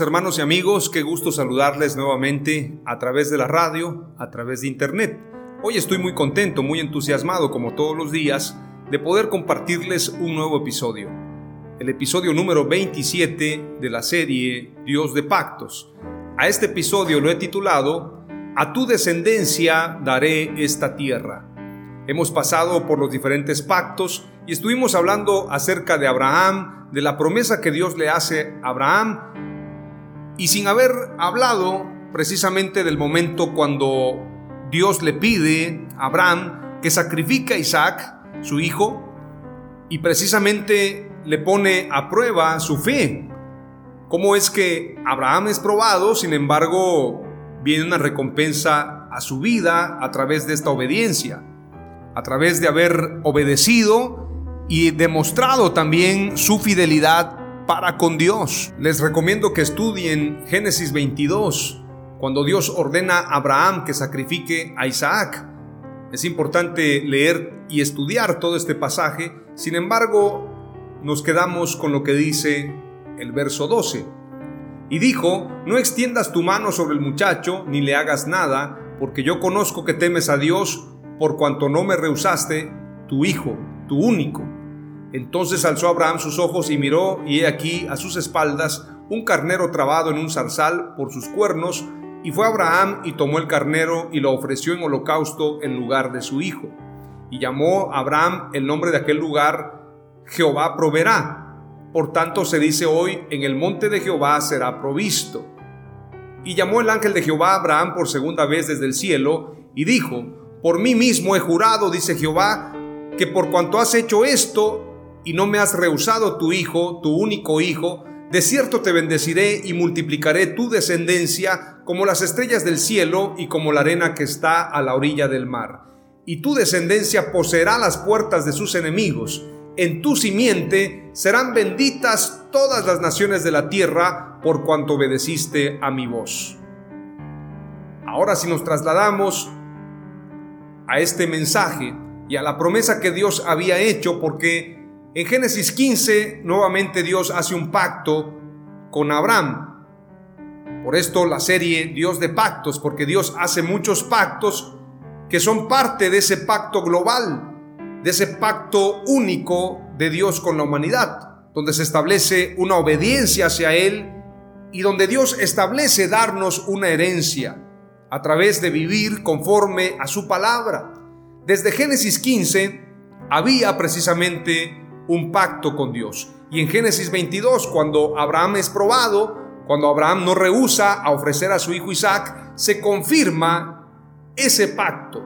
Hermanos y amigos, qué gusto saludarles nuevamente a través de la radio, a través de internet. Hoy estoy muy contento, muy entusiasmado, como todos los días, de poder compartirles un nuevo episodio. El episodio número 27 de la serie Dios de Pactos. A este episodio lo he titulado A tu descendencia daré esta tierra. Hemos pasado por los diferentes pactos y estuvimos hablando acerca de Abraham, de la promesa que Dios le hace a Abraham y sin haber hablado precisamente del momento cuando Dios le pide a Abraham que sacrifique a Isaac, su hijo, y precisamente le pone a prueba su fe. ¿Cómo es que Abraham es probado, sin embargo, viene una recompensa a su vida a través de esta obediencia? A través de haber obedecido y demostrado también su fidelidad para con Dios. Les recomiendo que estudien Génesis 22, cuando Dios ordena a Abraham que sacrifique a Isaac. Es importante leer y estudiar todo este pasaje, sin embargo, nos quedamos con lo que dice el verso 12. Y dijo, no extiendas tu mano sobre el muchacho, ni le hagas nada, porque yo conozco que temes a Dios, por cuanto no me rehusaste tu hijo, tu único. Entonces alzó Abraham sus ojos y miró, y he aquí a sus espaldas un carnero trabado en un zarzal por sus cuernos, y fue Abraham y tomó el carnero y lo ofreció en holocausto en lugar de su hijo. Y llamó Abraham el nombre de aquel lugar Jehová proveerá. Por tanto se dice hoy, en el monte de Jehová será provisto. Y llamó el ángel de Jehová a Abraham por segunda vez desde el cielo, y dijo, Por mí mismo he jurado, dice Jehová, que por cuanto has hecho esto, y no me has rehusado tu hijo, tu único hijo, de cierto te bendeciré y multiplicaré tu descendencia como las estrellas del cielo y como la arena que está a la orilla del mar. Y tu descendencia poseerá las puertas de sus enemigos. En tu simiente serán benditas todas las naciones de la tierra por cuanto obedeciste a mi voz. Ahora si nos trasladamos a este mensaje y a la promesa que Dios había hecho, porque en Génesis 15, nuevamente Dios hace un pacto con Abraham. Por esto la serie Dios de pactos, porque Dios hace muchos pactos que son parte de ese pacto global, de ese pacto único de Dios con la humanidad, donde se establece una obediencia hacia Él y donde Dios establece darnos una herencia a través de vivir conforme a su palabra. Desde Génesis 15 había precisamente un pacto con Dios. Y en Génesis 22, cuando Abraham es probado, cuando Abraham no rehúsa a ofrecer a su hijo Isaac, se confirma ese pacto.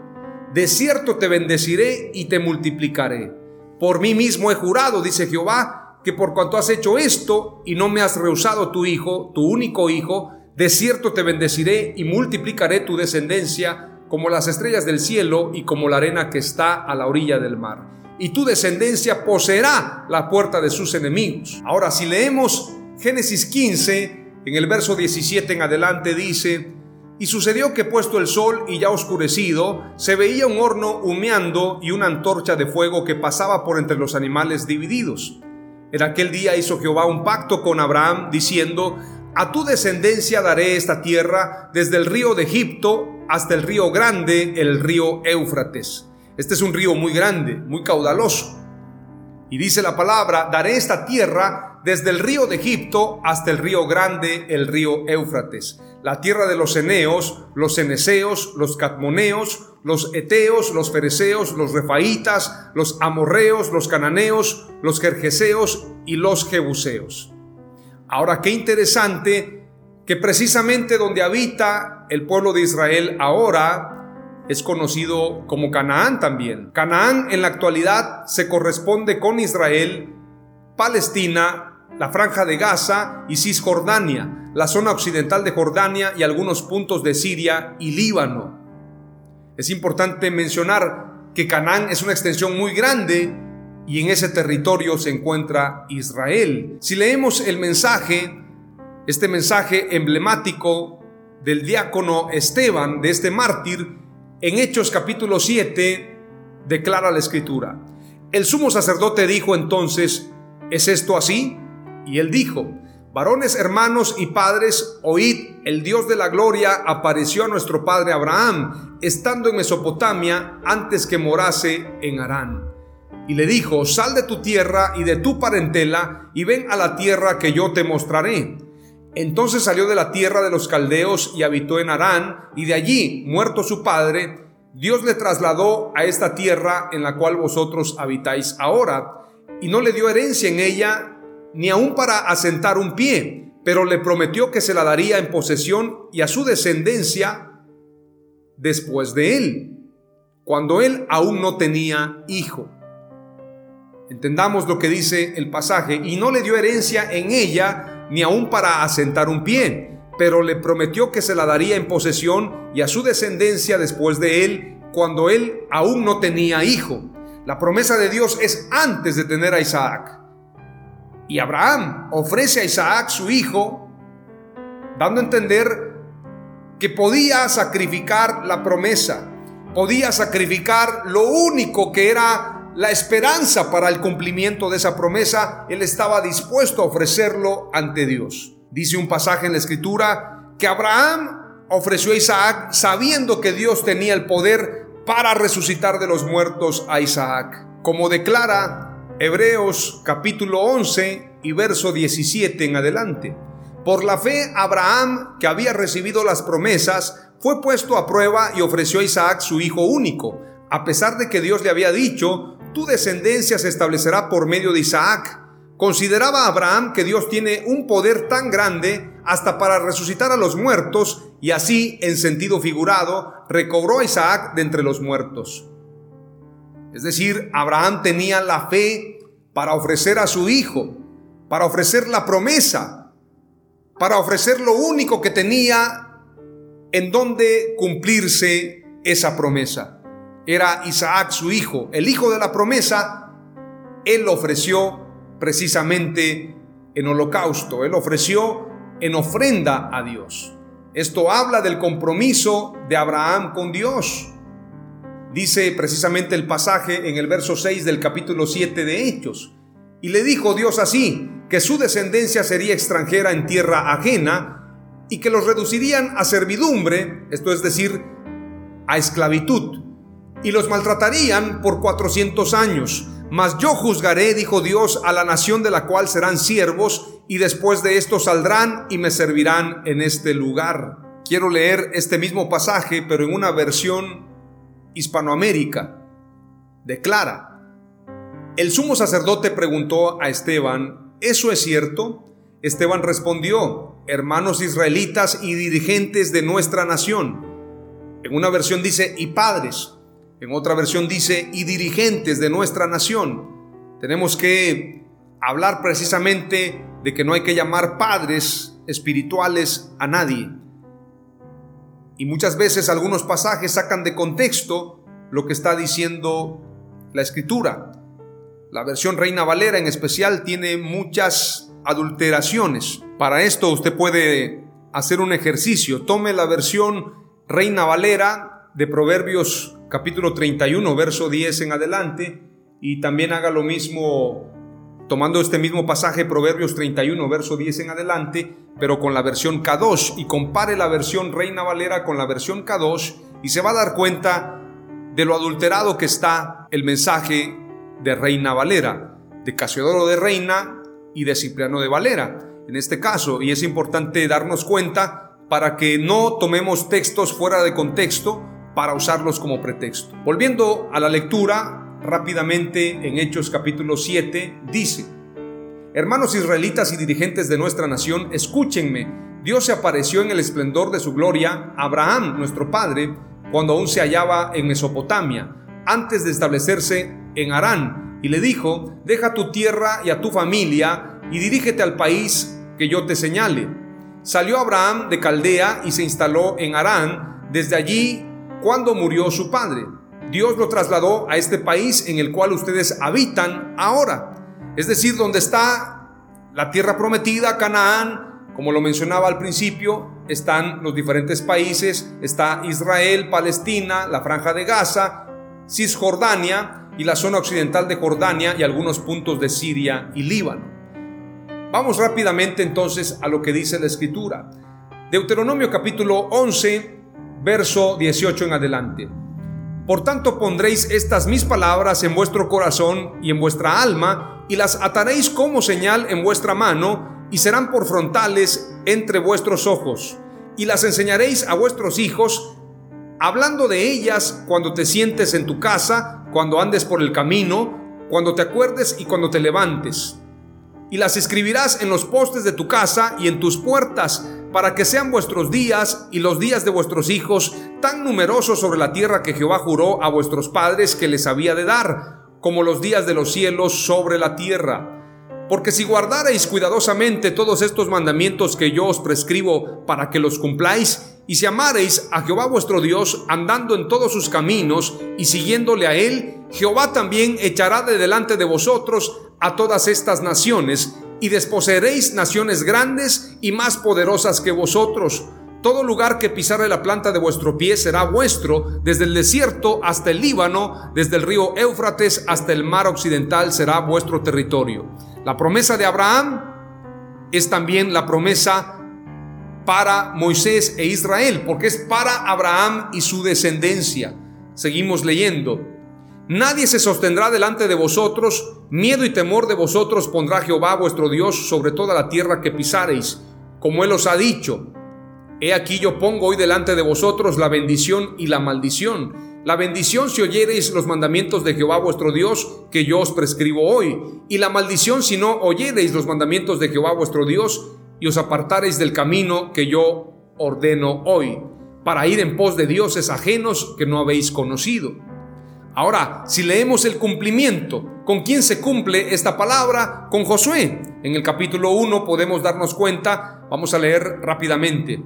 De cierto te bendeciré y te multiplicaré. Por mí mismo he jurado, dice Jehová, que por cuanto has hecho esto y no me has rehusado tu hijo, tu único hijo, de cierto te bendeciré y multiplicaré tu descendencia como las estrellas del cielo y como la arena que está a la orilla del mar y tu descendencia poseerá la puerta de sus enemigos. Ahora, si leemos Génesis 15, en el verso 17 en adelante dice, y sucedió que puesto el sol y ya oscurecido, se veía un horno humeando y una antorcha de fuego que pasaba por entre los animales divididos. En aquel día hizo Jehová un pacto con Abraham, diciendo, a tu descendencia daré esta tierra desde el río de Egipto hasta el río grande, el río Éufrates. Este es un río muy grande, muy caudaloso. Y dice la palabra, daré esta tierra desde el río de Egipto hasta el río grande, el río Éufrates. La tierra de los eneos, los ceneseos, los catmoneos, los eteos, los fereceos, los refaitas, los amorreos, los cananeos, los jerjeseos y los jebuseos. Ahora, qué interesante que precisamente donde habita el pueblo de Israel ahora es conocido como Canaán también. Canaán en la actualidad se corresponde con Israel, Palestina, la franja de Gaza y Cisjordania, la zona occidental de Jordania y algunos puntos de Siria y Líbano. Es importante mencionar que Canaán es una extensión muy grande y en ese territorio se encuentra Israel. Si leemos el mensaje, este mensaje emblemático del diácono Esteban, de este mártir, en Hechos capítulo 7, declara la escritura. El sumo sacerdote dijo entonces, ¿es esto así? Y él dijo, varones hermanos y padres, oíd, el Dios de la gloria apareció a nuestro padre Abraham, estando en Mesopotamia antes que morase en Harán y le dijo, sal de tu tierra y de tu parentela y ven a la tierra que yo te mostraré. Entonces salió de la tierra de los caldeos y habitó en Harán, y de allí, muerto su padre, Dios le trasladó a esta tierra en la cual vosotros habitáis ahora, y no le dio herencia en ella, ni aun para asentar un pie, pero le prometió que se la daría en posesión y a su descendencia después de él, cuando él aún no tenía hijo. Entendamos lo que dice el pasaje, y no le dio herencia en ella, ni aun para asentar un pie, pero le prometió que se la daría en posesión y a su descendencia después de él, cuando él aún no tenía hijo. La promesa de Dios es antes de tener a Isaac. Y Abraham ofrece a Isaac su hijo, dando a entender que podía sacrificar la promesa, podía sacrificar lo único que era la esperanza para el cumplimiento de esa promesa, él estaba dispuesto a ofrecerlo ante Dios. Dice un pasaje en la escritura que Abraham ofreció a Isaac sabiendo que Dios tenía el poder para resucitar de los muertos a Isaac. Como declara Hebreos capítulo 11 y verso 17 en adelante. Por la fe, Abraham, que había recibido las promesas, fue puesto a prueba y ofreció a Isaac su hijo único, a pesar de que Dios le había dicho, tu descendencia se establecerá por medio de Isaac. Consideraba Abraham que Dios tiene un poder tan grande hasta para resucitar a los muertos y así, en sentido figurado, recobró a Isaac de entre los muertos. Es decir, Abraham tenía la fe para ofrecer a su hijo, para ofrecer la promesa, para ofrecer lo único que tenía en donde cumplirse esa promesa era Isaac su hijo, el hijo de la promesa, él ofreció precisamente en holocausto, él ofreció en ofrenda a Dios. Esto habla del compromiso de Abraham con Dios. Dice precisamente el pasaje en el verso 6 del capítulo 7 de Hechos. Y le dijo Dios así, que su descendencia sería extranjera en tierra ajena y que los reducirían a servidumbre, esto es decir, a esclavitud y los maltratarían por cuatrocientos años. Mas yo juzgaré, dijo Dios, a la nación de la cual serán siervos, y después de esto saldrán y me servirán en este lugar. Quiero leer este mismo pasaje, pero en una versión hispanoamérica. Declara, el sumo sacerdote preguntó a Esteban, ¿eso es cierto? Esteban respondió, hermanos israelitas y dirigentes de nuestra nación. En una versión dice, y padres, en otra versión dice, y dirigentes de nuestra nación. Tenemos que hablar precisamente de que no hay que llamar padres espirituales a nadie. Y muchas veces algunos pasajes sacan de contexto lo que está diciendo la escritura. La versión Reina Valera en especial tiene muchas adulteraciones. Para esto usted puede hacer un ejercicio. Tome la versión Reina Valera de Proverbios capítulo 31, verso 10 en adelante, y también haga lo mismo tomando este mismo pasaje, Proverbios 31, verso 10 en adelante, pero con la versión Kadosh, y compare la versión Reina Valera con la versión Kadosh, y se va a dar cuenta de lo adulterado que está el mensaje de Reina Valera, de Casiodoro de Reina y de Cipriano de Valera, en este caso, y es importante darnos cuenta para que no tomemos textos fuera de contexto para usarlos como pretexto. Volviendo a la lectura, rápidamente en Hechos capítulo 7, dice, Hermanos israelitas y dirigentes de nuestra nación, escúchenme. Dios se apareció en el esplendor de su gloria a Abraham, nuestro padre, cuando aún se hallaba en Mesopotamia, antes de establecerse en Harán, y le dijo, deja tu tierra y a tu familia y dirígete al país que yo te señale. Salió Abraham de Caldea y se instaló en Harán, desde allí cuando murió su padre. Dios lo trasladó a este país en el cual ustedes habitan ahora. Es decir, donde está la tierra prometida, Canaán, como lo mencionaba al principio, están los diferentes países, está Israel, Palestina, la franja de Gaza, Cisjordania y la zona occidental de Jordania y algunos puntos de Siria y Líbano. Vamos rápidamente entonces a lo que dice la escritura. Deuteronomio capítulo 11, verso 18 en adelante. Por tanto pondréis estas mis palabras en vuestro corazón y en vuestra alma, y las ataréis como señal en vuestra mano, y serán por frontales entre vuestros ojos, y las enseñaréis a vuestros hijos, hablando de ellas cuando te sientes en tu casa, cuando andes por el camino, cuando te acuerdes y cuando te levantes. Y las escribirás en los postes de tu casa y en tus puertas, para que sean vuestros días y los días de vuestros hijos tan numerosos sobre la tierra que Jehová juró a vuestros padres que les había de dar, como los días de los cielos sobre la tierra. Porque si guardareis cuidadosamente todos estos mandamientos que yo os prescribo para que los cumpláis, y si amareis a Jehová vuestro Dios andando en todos sus caminos y siguiéndole a él, Jehová también echará de delante de vosotros a todas estas naciones y desposeeréis naciones grandes y más poderosas que vosotros. Todo lugar que pisare la planta de vuestro pie será vuestro, desde el desierto hasta el Líbano, desde el río Éufrates hasta el mar occidental será vuestro territorio. La promesa de Abraham es también la promesa para Moisés e Israel, porque es para Abraham y su descendencia. Seguimos leyendo. Nadie se sostendrá delante de vosotros, miedo y temor de vosotros pondrá Jehová vuestro Dios sobre toda la tierra que pisareis, como Él os ha dicho. He aquí yo pongo hoy delante de vosotros la bendición y la maldición. La bendición si oyereis los mandamientos de Jehová vuestro Dios que yo os prescribo hoy, y la maldición si no oyereis los mandamientos de Jehová vuestro Dios y os apartareis del camino que yo ordeno hoy, para ir en pos de dioses ajenos que no habéis conocido. Ahora, si leemos el cumplimiento, ¿con quién se cumple esta palabra? Con Josué. En el capítulo 1 podemos darnos cuenta, vamos a leer rápidamente.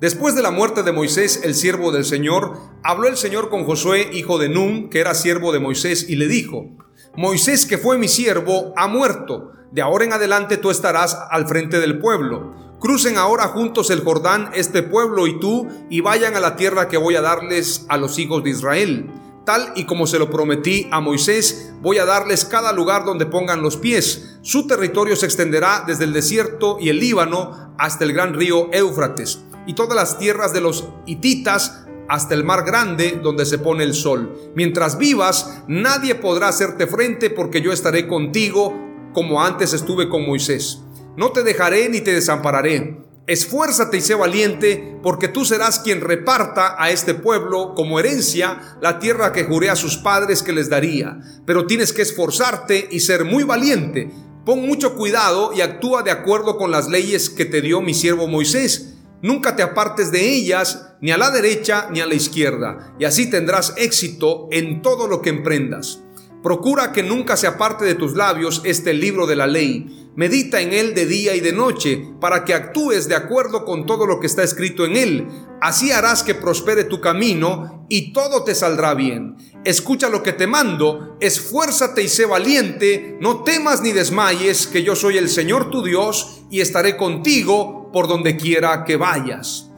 Después de la muerte de Moisés, el siervo del Señor, habló el Señor con Josué, hijo de Nun, que era siervo de Moisés, y le dijo, Moisés, que fue mi siervo, ha muerto. De ahora en adelante tú estarás al frente del pueblo. Crucen ahora juntos el Jordán, este pueblo y tú, y vayan a la tierra que voy a darles a los hijos de Israel tal y como se lo prometí a Moisés, voy a darles cada lugar donde pongan los pies. Su territorio se extenderá desde el desierto y el Líbano hasta el gran río Éufrates, y todas las tierras de los hititas hasta el mar grande donde se pone el sol. Mientras vivas, nadie podrá hacerte frente porque yo estaré contigo como antes estuve con Moisés. No te dejaré ni te desampararé. Esfuérzate y sé valiente, porque tú serás quien reparta a este pueblo como herencia la tierra que juré a sus padres que les daría. Pero tienes que esforzarte y ser muy valiente. Pon mucho cuidado y actúa de acuerdo con las leyes que te dio mi siervo Moisés. Nunca te apartes de ellas, ni a la derecha ni a la izquierda, y así tendrás éxito en todo lo que emprendas. Procura que nunca se aparte de tus labios este libro de la ley Medita en él de día y de noche, para que actúes de acuerdo con todo lo que está escrito en él. Así harás que prospere tu camino y todo te saldrá bien. Escucha lo que te mando, esfuérzate y sé valiente, no temas ni desmayes, que yo soy el Señor tu Dios y estaré contigo por donde quiera que vayas.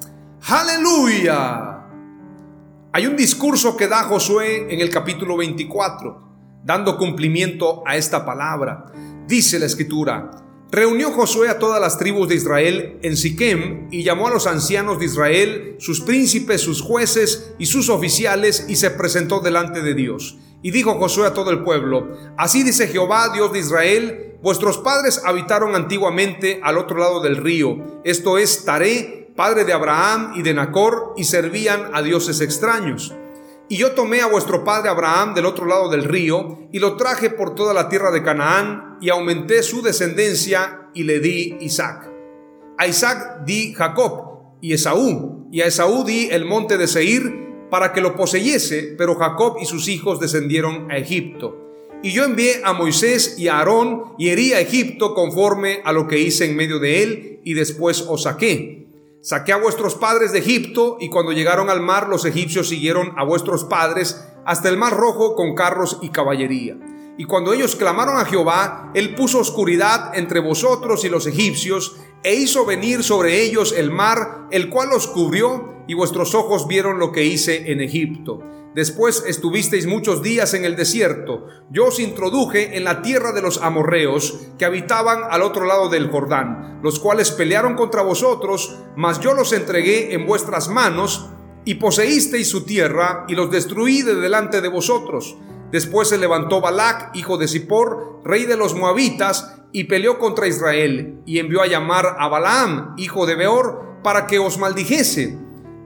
Aleluya. Hay un discurso que da Josué en el capítulo 24 dando cumplimiento a esta palabra. Dice la escritura, Reunió Josué a todas las tribus de Israel en Siquem y llamó a los ancianos de Israel, sus príncipes, sus jueces y sus oficiales y se presentó delante de Dios. Y dijo Josué a todo el pueblo, Así dice Jehová, Dios de Israel, vuestros padres habitaron antiguamente al otro lado del río, esto es Taré, padre de Abraham y de Nacor, y servían a dioses extraños. Y yo tomé a vuestro padre Abraham del otro lado del río, y lo traje por toda la tierra de Canaán, y aumenté su descendencia, y le di Isaac. A Isaac di Jacob y Esaú, y a Esaú di el monte de Seir, para que lo poseyese, pero Jacob y sus hijos descendieron a Egipto. Y yo envié a Moisés y a Aarón, y herí a Egipto conforme a lo que hice en medio de él, y después os saqué. Saqué a vuestros padres de Egipto y cuando llegaron al mar los egipcios siguieron a vuestros padres hasta el mar rojo con carros y caballería. Y cuando ellos clamaron a Jehová, él puso oscuridad entre vosotros y los egipcios e hizo venir sobre ellos el mar, el cual los cubrió y vuestros ojos vieron lo que hice en Egipto. Después estuvisteis muchos días en el desierto. Yo os introduje en la tierra de los amorreos que habitaban al otro lado del Jordán, los cuales pelearon contra vosotros, mas yo los entregué en vuestras manos y poseísteis su tierra y los destruí de delante de vosotros. Después se levantó Balac, hijo de Zippor, rey de los moabitas, y peleó contra Israel, y envió a llamar a Balaam, hijo de Beor, para que os maldijese.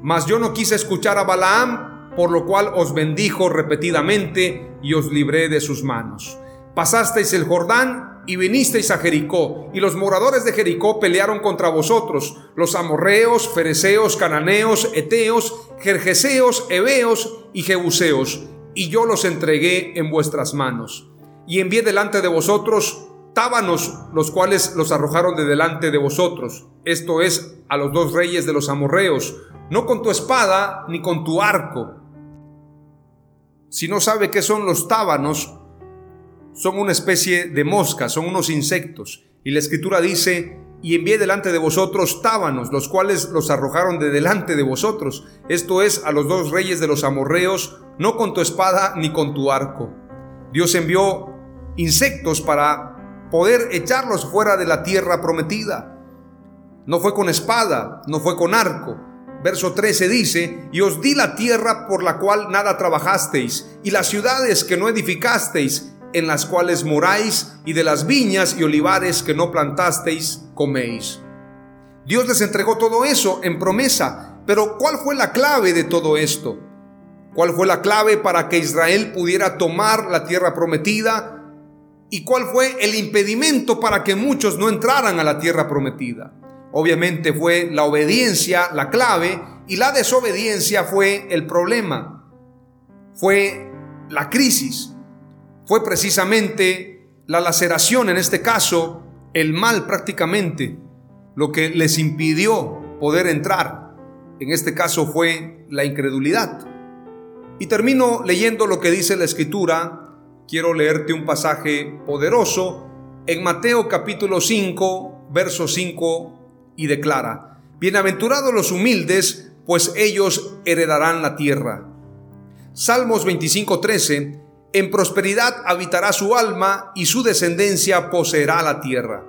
Mas yo no quise escuchar a Balaam, por lo cual os bendijo repetidamente y os libré de sus manos. Pasasteis el Jordán y vinisteis a Jericó, y los moradores de Jericó pelearon contra vosotros, los amorreos, fereceos, cananeos, eteos, jerjeseos, heveos y jebuseos, y yo los entregué en vuestras manos. Y envié delante de vosotros tábanos, los cuales los arrojaron de delante de vosotros, esto es, a los dos reyes de los amorreos, no con tu espada ni con tu arco. Si no sabe qué son los tábanos, son una especie de moscas, son unos insectos. Y la escritura dice, y envié delante de vosotros tábanos, los cuales los arrojaron de delante de vosotros. Esto es, a los dos reyes de los amorreos, no con tu espada ni con tu arco. Dios envió insectos para poder echarlos fuera de la tierra prometida. No fue con espada, no fue con arco, verso 13 dice, y os di la tierra por la cual nada trabajasteis, y las ciudades que no edificasteis, en las cuales moráis, y de las viñas y olivares que no plantasteis, coméis. Dios les entregó todo eso en promesa, pero ¿cuál fue la clave de todo esto? ¿Cuál fue la clave para que Israel pudiera tomar la tierra prometida? ¿Y cuál fue el impedimento para que muchos no entraran a la tierra prometida? Obviamente fue la obediencia la clave y la desobediencia fue el problema. Fue la crisis. Fue precisamente la laceración, en este caso, el mal prácticamente, lo que les impidió poder entrar. En este caso fue la incredulidad. Y termino leyendo lo que dice la escritura. Quiero leerte un pasaje poderoso en Mateo capítulo 5, verso 5 y declara, Bienaventurados los humildes, pues ellos heredarán la tierra. Salmos 25:13, En prosperidad habitará su alma y su descendencia poseerá la tierra.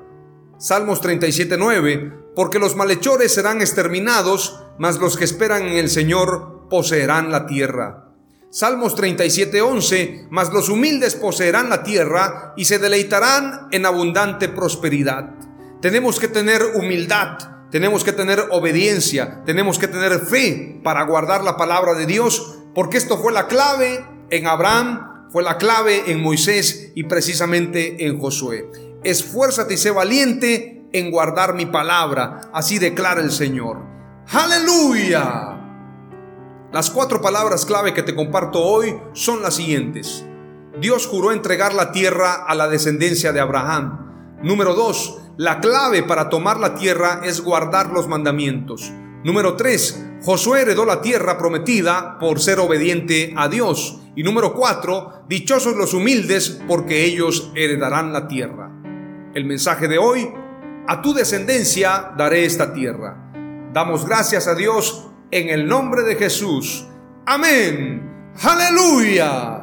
Salmos 37:9, Porque los malhechores serán exterminados, mas los que esperan en el Señor poseerán la tierra. Salmos 37:11, mas los humildes poseerán la tierra y se deleitarán en abundante prosperidad. Tenemos que tener humildad, tenemos que tener obediencia, tenemos que tener fe para guardar la palabra de Dios, porque esto fue la clave en Abraham, fue la clave en Moisés y precisamente en Josué. Esfuérzate y sé valiente en guardar mi palabra, así declara el Señor. Aleluya. Las cuatro palabras clave que te comparto hoy son las siguientes. Dios juró entregar la tierra a la descendencia de Abraham. Número dos, la clave para tomar la tierra es guardar los mandamientos. Número 3. Josué heredó la tierra prometida por ser obediente a Dios. Y número 4. Dichosos los humildes porque ellos heredarán la tierra. El mensaje de hoy. A tu descendencia daré esta tierra. Damos gracias a Dios en el nombre de Jesús. Amén. Aleluya.